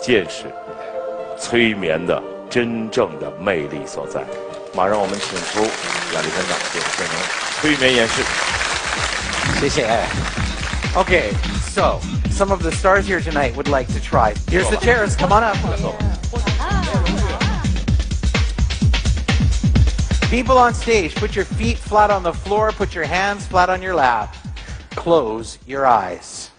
见识催眠的真正的魅力所在。马上我们请出亚历山大给我们进行催眠演示。谢谢。Okay, so some of the stars here tonight would like to try. Here's the chairs. Come on up. People on stage, put your feet flat on the floor, put your hands flat on your lap. Close your eyes.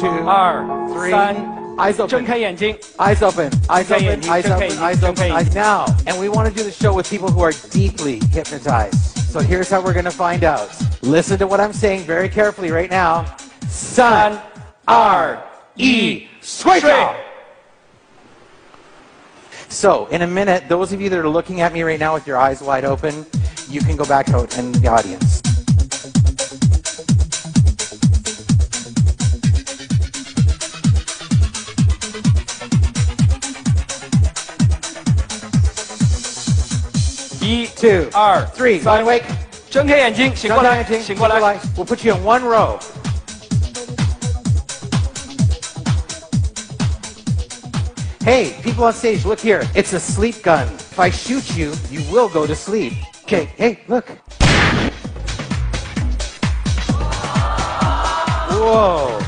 two, 二、 three. 三， Eyes open. 睁开眼睛。 Eyes open, eyes 睁开 open, 眼睛， eyes 睁开 open, 眼睛， eyes 睁 open, 开眼 eyes 睛。 now. And we want to do the show with people who are deeply hypnotized. So here's how we're going to find out. Listen to what I'm saying very carefully right now. 三、二、一、睡觉。So, in a minute, those of you that are looking at me right now with your eyes wide open, you can go back out in the audience. One, Two,二 three. 三 Wide awake. 睁开眼睛，醒过来，醒过来。 We'll put you in one row. Hey, people on stage, look here. It's a sleep gun. If I shoot you, you will go to sleep. Okay, hey, look. Whoa.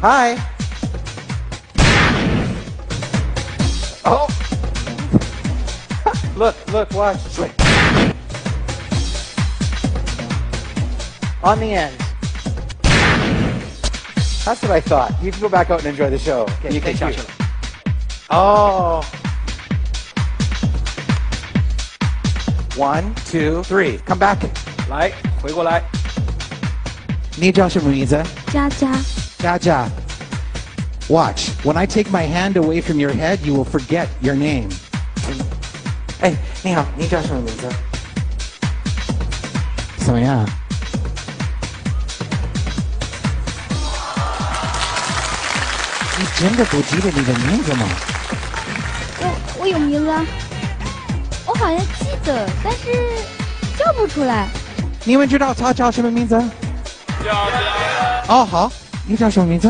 Hi. Oh. look, look, watch. On the end. That's what I thought. You can go back out and enjoy the show. Okay, 你可以 thank 下 you. 去了。 Oh. One, two, three. Come back. 来，回过来。你叫什么名字？佳佳，佳佳. Watch. When I take my hand away from your head, you will forget your name. Hey, 你好，你叫什么名字？怎么样？你真的不记得你的名字吗？我我有名字啊，我好像记得，但是叫不出来。你们知道他叫什么名字？哦，好，你叫什么名字？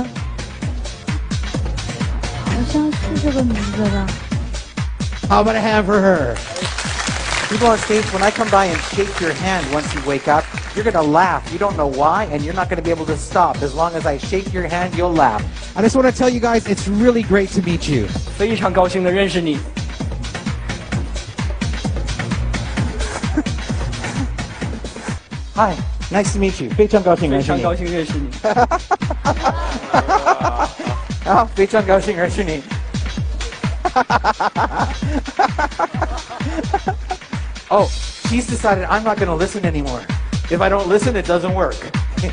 好像是这个名字吧。How about a hand for her? People on stage, when I come by and shake your hand once you wake up, you're going to laugh. You don't know why, and you're not going to be able to stop. As long as I shake your hand, you'll laugh. I just want to tell you guys, it's really great to meet you. 非常高兴的认识你。 Hi, nice to meet you. 非常高兴认识你。非常高兴认识你。啊，非常高兴认识你。 oh, she's decided I'm not going to listen anymore. If I don't listen, it doesn't work.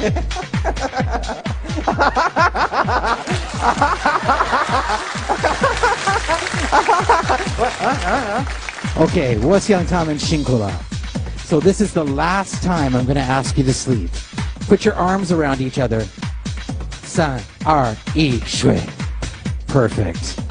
okay, what's Young Tom and Shinkula? So this is the last time I'm going to ask you to sleep. Put your arms around each other. San, R, E, Shui. Perfect.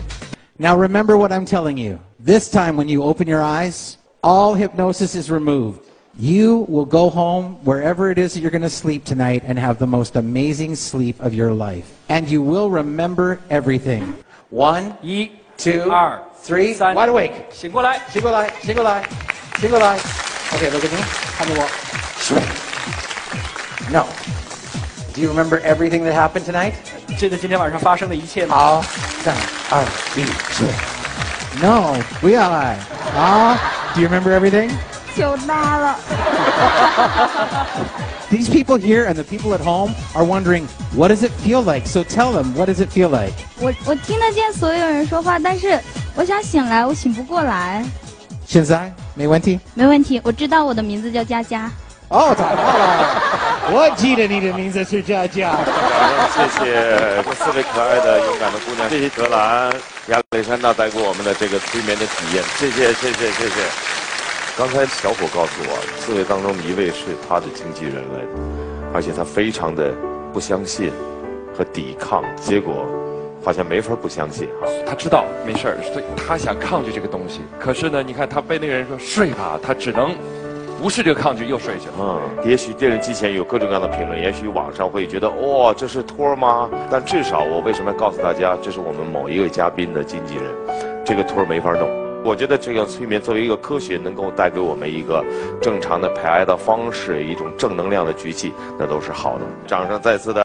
Now remember what I'm telling you. This time when you open your eyes, all hypnosis is removed. You will go home wherever it is that you're going to sleep tonight and have the most amazing sleep of your life. And you will remember everything. One, 一、 two, 二、 three, 三， wide awake. 醒过来，醒过来，醒过来，醒过来。Okay, look at me. 看着我。 No. Do you remember everything that happened tonight? 记得今天晚上发生的一切吗？好，三二一，睡。No，不要来。好，Do you remember everything? 糗大了， These people here and the people at home are wondering, what does it feel like? So tell them, what does it feel like? 我我听得见所有人说话，但是我想醒来，我醒不过来。现在没问题。没问题，我知道我的名字叫佳佳。 哦，找到了，我记得你的名字是佳佳。谢谢这四位可爱的、勇敢的姑娘，谢谢德兰、亚历山大带给我们的这个催眠的体验，谢谢谢谢谢谢。刚才小伙告诉我，四位当中一位是他的经纪人来的，而且他非常的不相信和抵抗，结果好像没法不相信哈。他知道没事儿，所以他想抗拒这个东西。可是呢，你看他被那个人说睡吧，他只能不是这个抗拒，又睡去了。嗯，也许电视机前有各种各样的评论，也许网上会觉得哇、这是托儿吗？但至少我为什么要告诉大家，这是我们某一位嘉宾的经纪人，这个托儿没法弄。我觉得这个催眠作为一个科学，能够带给我们一个正常的排癌的方式，一种正能量的举起，那都是好的。掌声再次的。